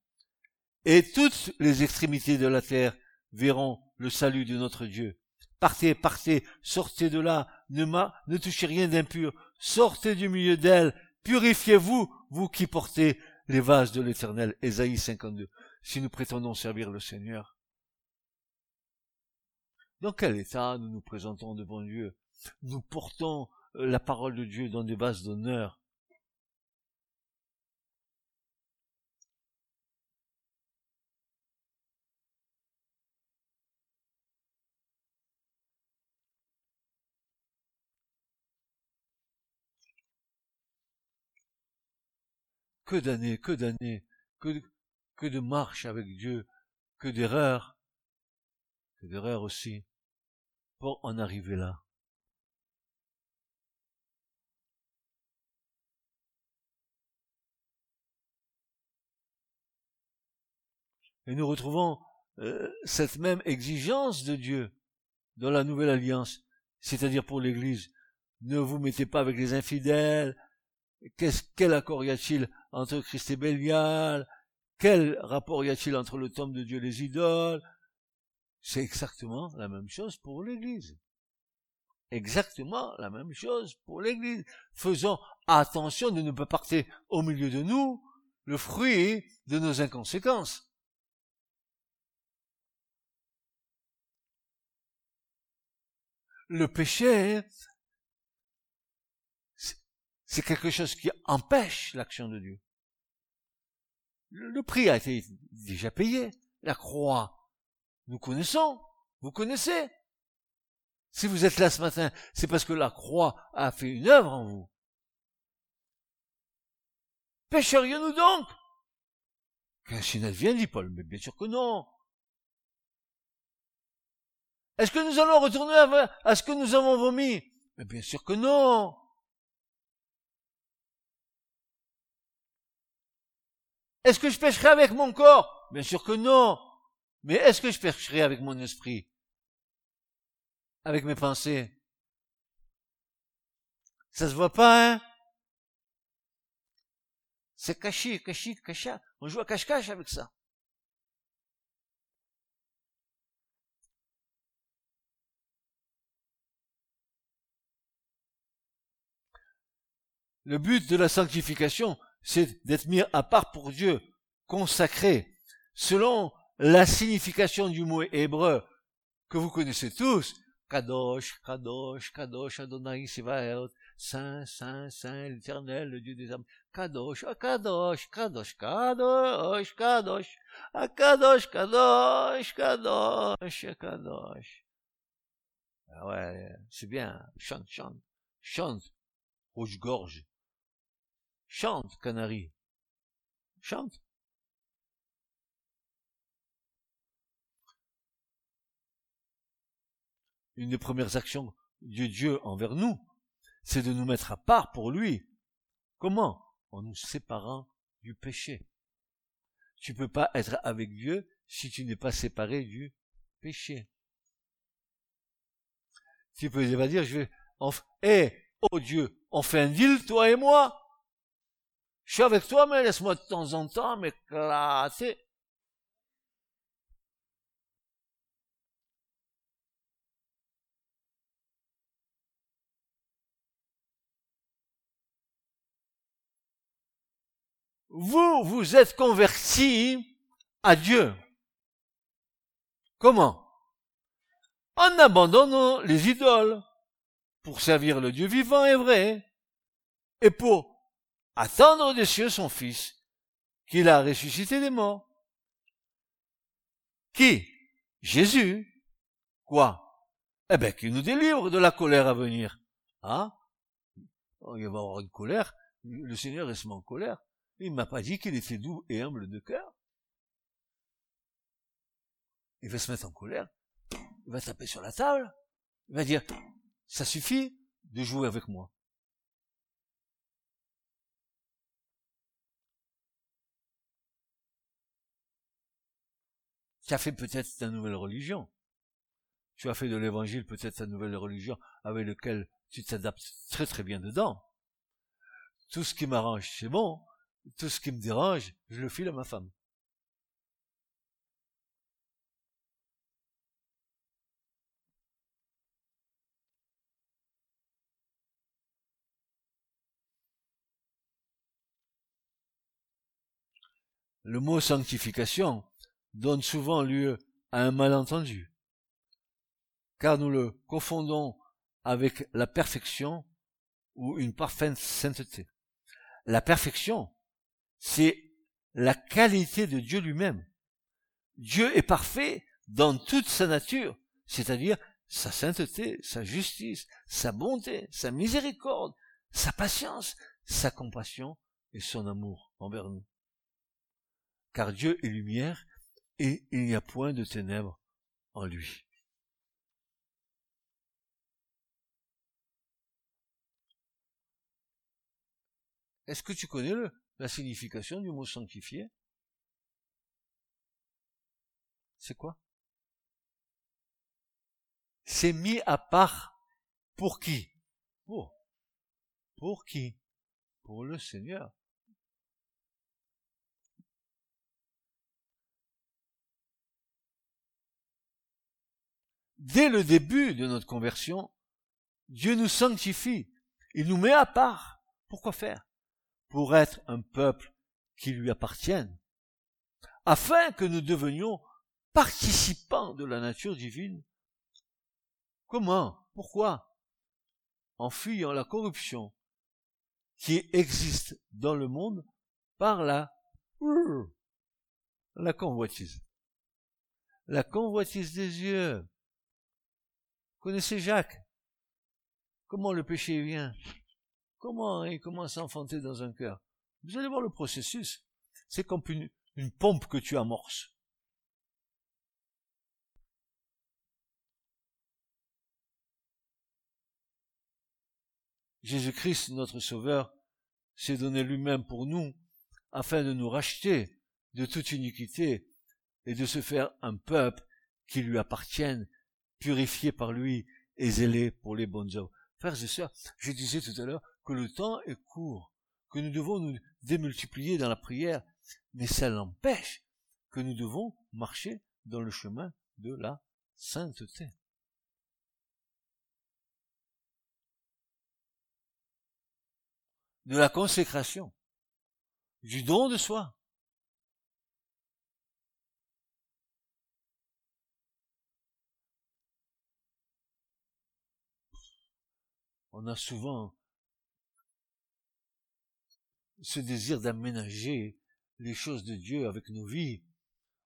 et toutes les extrémités de la terre verront le salut de notre Dieu. Partez, partez, sortez de là, ne, ne touchez rien d'impur, sortez du milieu d'elle, purifiez-vous, vous qui portez les vases de l'Éternel. Ésaïe 52 si nous prétendons servir le Seigneur Dans quel état nous nous présentons devant Dieu? Nous portons euh, la parole de Dieu dans des bases d'honneur. Que d'années, que d'années, que, que de marche avec Dieu, que d'erreurs, que d'erreurs aussi, pour en arriver là. Et nous retrouvons euh, cette même exigence de Dieu dans la nouvelle alliance, c'est-à-dire pour l'Église. Ne vous mettez pas avec les infidèles. Quel accord y a-t-il entre Christ et Bélial quel rapport y a-t-il entre le temple de Dieu et les idoles? C'est exactement la même chose pour l'Église. Exactement la même chose pour l'Église. Faisons attention de ne pas partir au milieu de nous le fruit de nos inconséquences. Le péché, c'est quelque chose qui empêche l'action de Dieu. Le prix a été déjà payé. La croix, nous connaissons, vous connaissez. Si vous êtes là ce matin, c'est parce que la croix a fait une œuvre en vous. Pécherions-nous donc? Qu'un advienne, dit Paul, mais bien sûr que non. Est-ce que nous allons retourner à, ce que nous avons vomi? Mais bien sûr que non. Est-ce que je pêcherai avec mon corps? Bien sûr que non. Mais est-ce que je pêcherai avec mon esprit? Avec mes pensées Ça se voit pas, hein? C'est caché, caché, caché. On joue à cache-cache avec ça. Le but de la sanctification, c'est d'être mis à part pour Dieu, consacré. Selon la signification du mot hébreu que vous connaissez tous, Kadosh, Kadosh, Kadosh, Adonai Sivaot, Saint, Saint, Saint, l'Éternel, le Dieu des âmes. Kadosh, Akadosh, Kadosh, Kadosh, Kadosh, Akadosh, ah, Kadosh, Kadosh, ah, Kadosh. Ah ouais, c'est bien, chante, chante, chante, rouge-gorge chante, canari, chante. une des premières actions de Dieu envers nous, c'est de nous mettre à part pour lui. Comment? En nous séparant du péché. Tu peux pas être avec Dieu si tu n'es pas séparé du péché. Tu peux pas dire, je vais, hé, oh Dieu, on fait un deal, toi et moi. Je suis avec toi, mais laisse-moi de temps en temps m'éclater. vous vous êtes convertis à Dieu. Comment? En abandonnant les idoles pour servir le Dieu vivant et vrai et pour attendre des cieux son Fils qu'il a ressuscité des morts. Qui? Jésus. Quoi? Eh bien, qui nous délivre de la colère à venir. Ah Il va y avoir une colère. Le Seigneur est en colère. Il m'a pas dit qu'il était doux et humble de cœur. Il va se mettre en colère. Il va taper sur la table. Il va dire, ça suffit de jouer avec moi. Fait peut-être ta nouvelle religion. Tu as fait de l'évangile peut-être ta nouvelle religion avec laquelle tu t'adaptes très très bien dedans. Tout ce qui m'arrange, c'est bon tout ce qui me dérange, je le file à ma femme. Le mot sanctification donne souvent lieu à un malentendu, car nous le confondons avec la perfection ou une parfaite sainteté. La perfection, c'est la qualité de Dieu lui-même. Dieu est parfait dans toute sa nature, c'est-à-dire sa sainteté, sa justice, sa bonté, sa miséricorde, sa patience, sa compassion et son amour envers nous. Car Dieu est lumière et il n'y a point de ténèbres en lui. Est-ce que tu connais le, la signification du mot sanctifié C'est quoi? C'est mis à part pour qui? Pour. Pour qui? Pour le Seigneur. Dès le début de notre conversion, Dieu nous sanctifie. Il nous met à part. Pourquoi faire? Pour être un peuple qui lui appartiennent, afin que nous devenions participants de la nature divine. Comment? Pourquoi? En fuyant la corruption qui existe dans le monde par la la convoitise. La convoitise des yeux. Connaissez Jacques? Comment le péché vient? Comment il commence à enfanter dans un cœur? Vous allez voir le processus. C'est comme une, pompe que tu amorces. Jésus-Christ, notre Sauveur, s'est donné lui-même pour nous, afin de nous racheter de toute iniquité et de se faire un peuple qui lui appartienne, purifié par lui et zélé pour les bonnes œuvres. Frères et sœurs, je disais tout à l'heure que le temps est court, que nous devons nous démultiplier dans la prière, mais ça n'empêche que nous devons marcher dans le chemin de la sainteté. de la consécration, du don de soi. On a souvent ce désir d'aménager les choses de Dieu avec nos vies.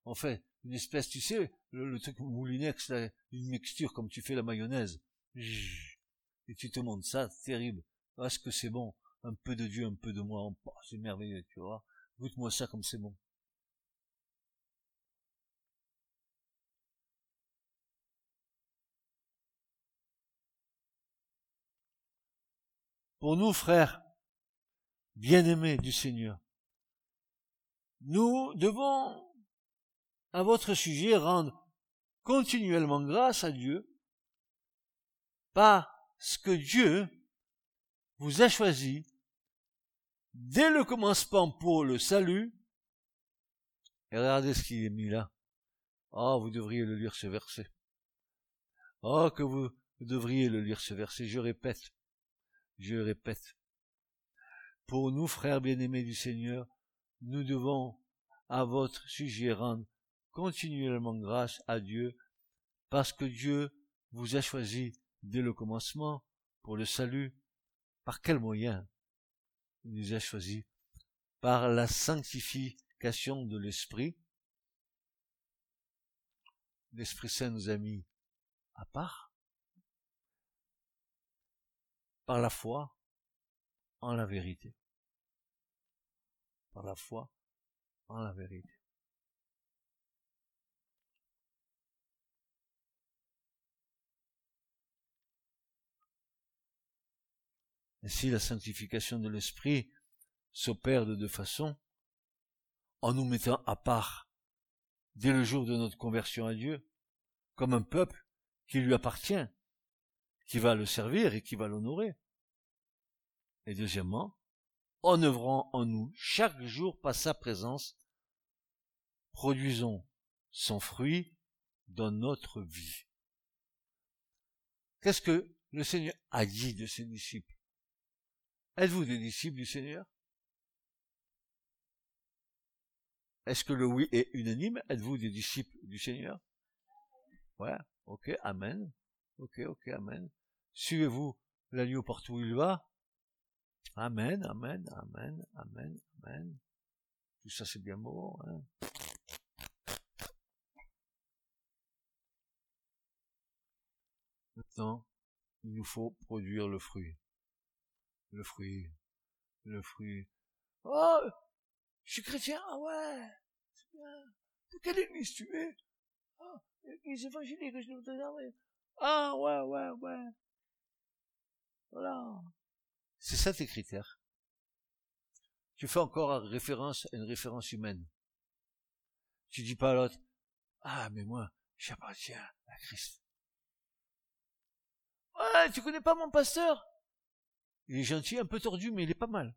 En fait, une espèce, tu sais, le, truc moulinex, une mixture comme tu fais la mayonnaise. Et tu te montres ça, terrible. Est-ce que c'est bon? Un peu de Dieu, un peu de moi, c'est merveilleux, tu vois. Goûte-moi ça comme c'est bon. Pour nous, frères, bien-aimés du Seigneur, nous devons, à votre sujet, rendre continuellement grâce à Dieu parce que Dieu vous a choisi dès le commencement pour le salut, et regardez ce qu'il est mis là. Oh, vous devriez le lire ce verset. Oh, que vous devriez le lire ce verset. Je répète, je répète. Pour nous, frères bien-aimés du Seigneur, nous devons à votre sujet rendre continuellement grâce à Dieu, parce que Dieu vous a choisi dès le commencement pour le salut. Par quel moyen il nous a choisis? Par la sanctification de l'Esprit. L'Esprit Saint nous a mis à part par la foi en la vérité. Par la foi en la vérité. Ainsi, la sanctification de l'esprit s'opère de deux façons, en nous mettant à part dès le jour de notre conversion à Dieu, comme un peuple qui lui appartient, qui va le servir et qui va l'honorer. Et deuxièmement, en œuvrant en nous chaque jour par sa présence, produisons son fruit dans notre vie. Qu'est-ce que le Seigneur a dit de ses disciples? Êtes-vous des disciples du Seigneur? Est-ce que le oui est unanime? Êtes-vous des disciples du Seigneur? Ouais, ok, amen. Ok, ok, amen. Suivez-vous l'agneau partout où il va Amen, amen, amen, amen, amen. Tout ça c'est bien beau. Hein Maintenant, il nous faut produire le fruit le fruit, le fruit. Oh, je suis chrétien, ah ouais, c'est bien. De quelle église tu es? Ah, l'église évangélique, je Ah ouais, ouais, ouais. Voilà. C'est ça tes critères? Tu fais encore référence à une référence humaine? Tu dis pas à l'autre, ah mais moi, j'appartiens à Christ. Ouais, tu connais pas mon pasteur? Il est gentil, un peu tordu, mais il est pas mal.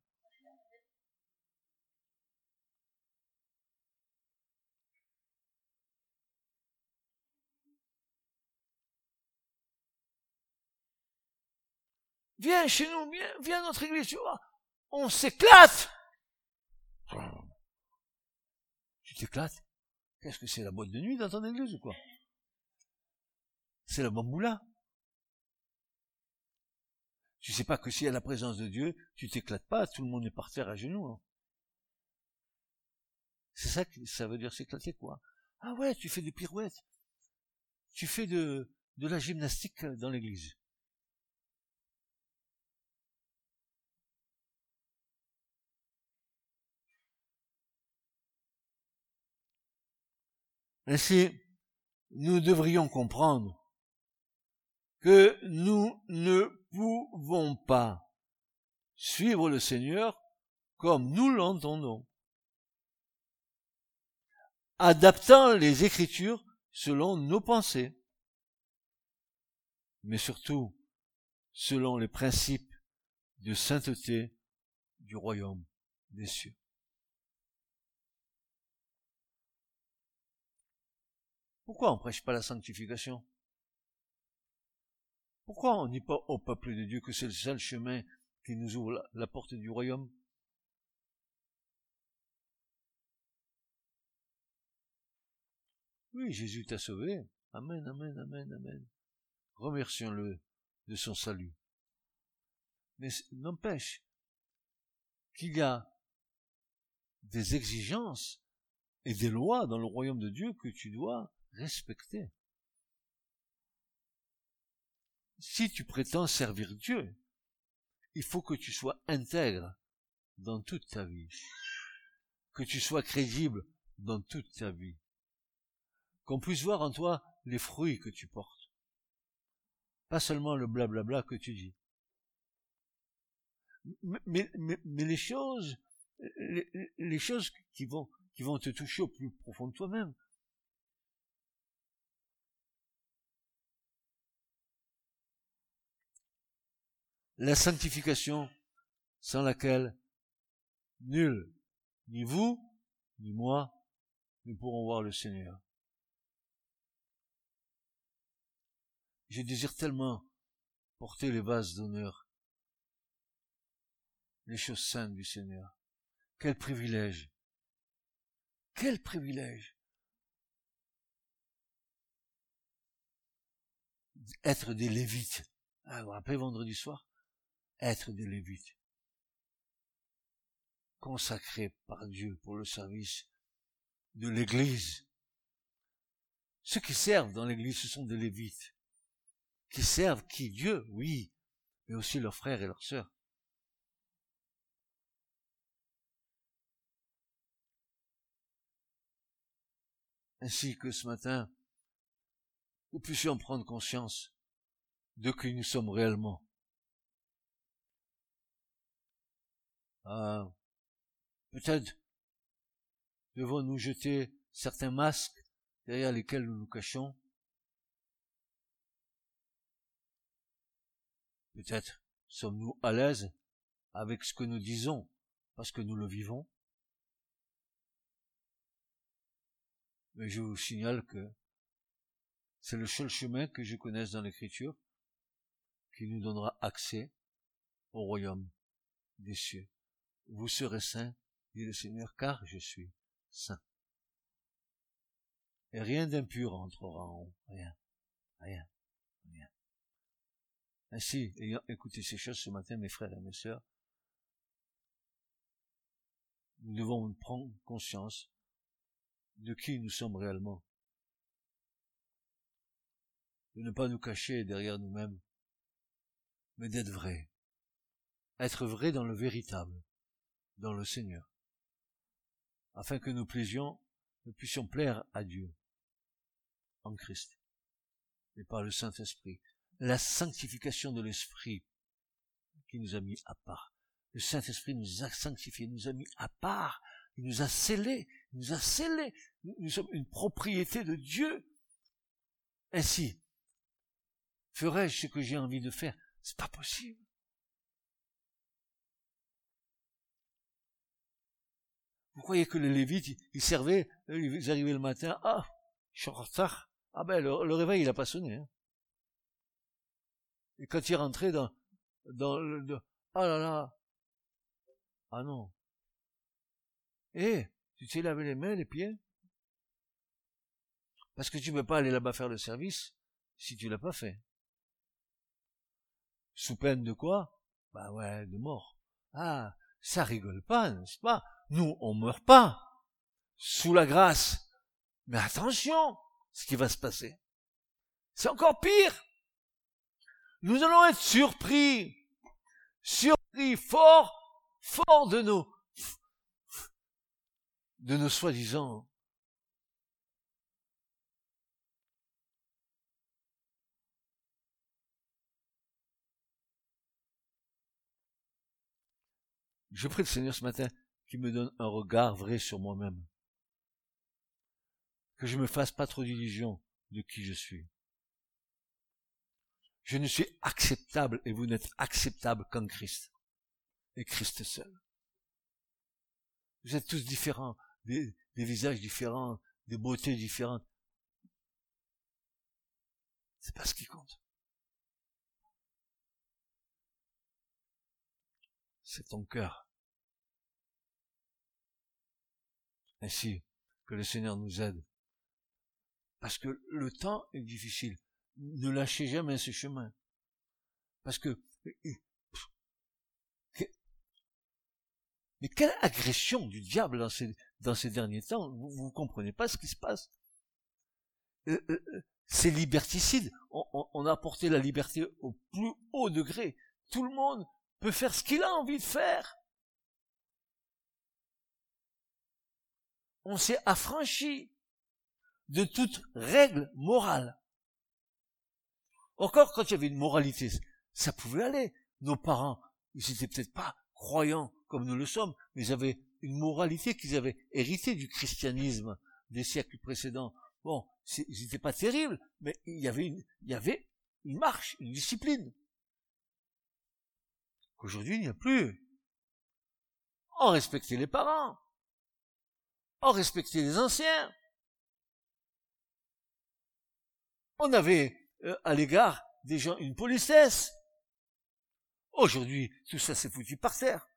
Viens chez nous, viens, viens à notre église, tu vois. On s'éclate. t'éclates. Qu'est-ce que c'est la boîte de nuit dans ton église ou quoi? C'est la bamboula. Tu sais pas que y a la présence de Dieu, tu t'éclates pas, tout le monde est par terre à genoux. Hein. C'est ça que ça veut dire s'éclater quoi Ah ouais, tu fais des pirouettes. Tu fais de, de la gymnastique dans l'église. Ainsi, nous devrions comprendre que nous ne pouvons pas suivre le Seigneur comme nous l'entendons, adaptant les Écritures selon nos pensées, mais surtout selon les principes de sainteté du royaume des cieux. Pourquoi on prêche pas la sanctification? Pourquoi on dit pas au peuple de Dieu que c'est le seul chemin qui nous ouvre la porte du royaume? Oui, Jésus t'a sauvé. Amen, amen, amen, amen. Remercions-le de son salut. Mais n'empêche qu'il y a des exigences et des lois dans le royaume de Dieu que tu dois respecter. Si tu prétends servir Dieu, il faut que tu sois intègre dans toute ta vie, que tu sois crédible dans toute ta vie, qu'on puisse voir en toi les fruits que tu portes, pas seulement le blablabla que tu dis. Mais, les choses, les, choses qui vont, qui vont te toucher au plus profond de toi-même, la sanctification sans laquelle nul, ni vous, ni moi, ne pourront voir le Seigneur. Je désire tellement porter les vases d'honneur, les choses saintes du Seigneur. Quel privilège. Quel privilège. Être des Lévites. Ah, vous vendredi soir? Être des Lévites. Consacrés par Dieu pour le service de l'Église. Ceux qui servent dans l'Église, ce sont des Lévites qui servent qui Dieu, oui, mais aussi leurs frères et leurs sœurs. Ainsi que ce matin, nous puissions prendre conscience de qui nous sommes réellement. Ah, peut-être devons-nous jeter certains masques derrière lesquels nous nous cachons Peut-être sommes-nous à l'aise avec ce que nous disons parce que nous le vivons. Mais je vous signale que c'est le seul chemin que je connaisse dans l'écriture qui nous donnera accès au royaume des cieux. Vous serez saints, dit le Seigneur, car je suis saint. Et rien d'impur entrera en haut. Rien. Rien. Rien. Ainsi, ayant écouté ces choses ce matin, mes frères et mes sœurs, nous devons prendre conscience de qui nous sommes réellement. De ne pas nous cacher derrière nous-mêmes, mais d'être vrai. Être vrai dans le véritable, dans le Seigneur. Afin que nous plaisions, nous puissions plaire à Dieu en Christ et par le Saint-Esprit la sanctification de l'Esprit qui nous a mis à part. Le Saint-Esprit nous a sanctifiés, nous a mis à part, il nous a scellés, il nous a scellés. Nous sommes une propriété de Dieu. Ainsi, ferais-je ce que j'ai envie de faire? C'est pas possible. Vous croyez que les Lévites, ils servaient, ils arrivaient le matin, ah, je suis en retard. Ah ben, le, réveil, il a pas sonné. Hein. Et quand il rentrait dans, dans le, ah là là, ah non. Eh, tu t'es lavé les mains, les pieds? Parce que tu ne peux pas aller là-bas faire le service si tu l'as pas fait. Sous peine de quoi? Bah ouais, de mort. Ah, ça rigole pas, n'est-ce pas? Nous, on meurt pas. Sous la grâce. Mais attention, ce qui va se passer. C'est encore pire. Nous allons être surpris. Surpris, fort, fort de nos, de nos soi-disant Je prie le Seigneur ce matin qu'il me donne un regard vrai sur moi-même. Que je me fasse pas trop d'illusions de qui je suis. Je ne suis acceptable et vous n'êtes acceptable qu'en Christ. Et Christ seul. Vous êtes tous différents, des, des visages différents, des beautés différentes. C'est pas ce qui compte. C'est ton cœur. Ainsi que le Seigneur nous aide. Parce que le temps est difficile. Ne lâchez jamais ce chemin. Parce que, mais quelle agression du diable dans ces, dans ces derniers temps? Vous, vous comprenez pas ce qui se passe. Euh, euh, euh, c'est liberticide. On a apporté la liberté au plus haut degré. Tout le monde peut faire ce qu'il a envie de faire. On s'est affranchi de toute règle morale. Encore quand il y avait une moralité, ça pouvait aller. Nos parents, ils n'étaient peut-être pas croyants comme nous le sommes, mais ils avaient une moralité qu'ils avaient héritée du christianisme des siècles précédents. Bon, ils n'étaient pas terribles, mais il y avait une, marche, une discipline. Qu'aujourd'hui, il n'y a plus. On respectait les parents. On respectait les anciens. On avait euh, à l'égard des gens une politesse. Aujourd'hui, tout ça s'est foutu par terre.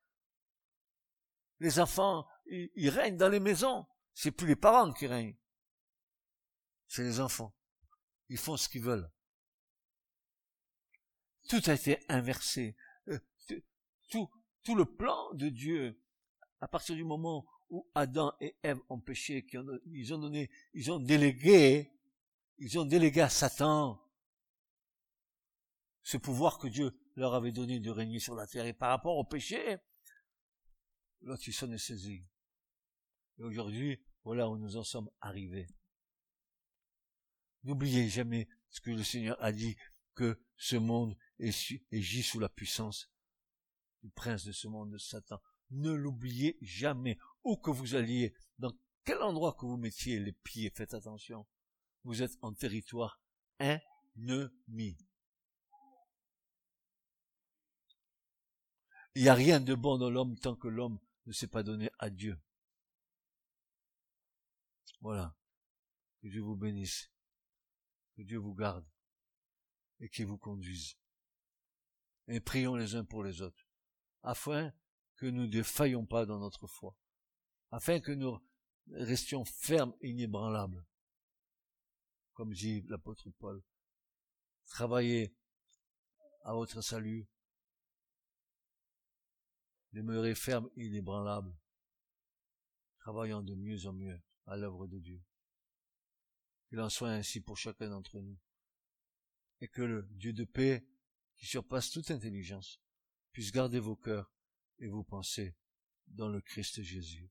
Les enfants, ils, règnent dans les maisons. C'est plus les parents qui règnent. C'est les enfants. Ils font ce qu'ils veulent. Tout a été inversé. Euh, tout, tout le plan de Dieu, à partir du moment où Adam et Ève ont péché, ils ont donné, ils ont délégué, ils ont délégué à Satan ce pouvoir que Dieu leur avait donné de régner sur la terre. Et par rapport au péché, il s'en est saisi. Et aujourd'hui, voilà où nous en sommes arrivés. N'oubliez jamais ce que le Seigneur a dit, que ce monde est, est gis sous la puissance du prince de ce monde, de Satan. Ne l'oubliez jamais où que vous alliez, dans quel endroit que vous mettiez les pieds, faites attention. Vous êtes en territoire ennemi. Il n'y a rien de bon dans l'homme tant que l'homme ne s'est pas donné à Dieu. Voilà. Que Dieu vous bénisse. Que Dieu vous garde. Et qu'il vous conduise. Et prions les uns pour les autres. Afin que nous ne défaillons pas dans notre foi afin que nous restions fermes et inébranlables. Comme dit l'apôtre Paul, travaillez à votre salut, demeurez fermes et inébranlables, travaillant de mieux en mieux à l'œuvre de Dieu. Qu'il en soit ainsi pour chacun d'entre nous, et que le Dieu de paix, qui surpasse toute intelligence, puisse garder vos cœurs et vos pensées dans le Christ Jésus.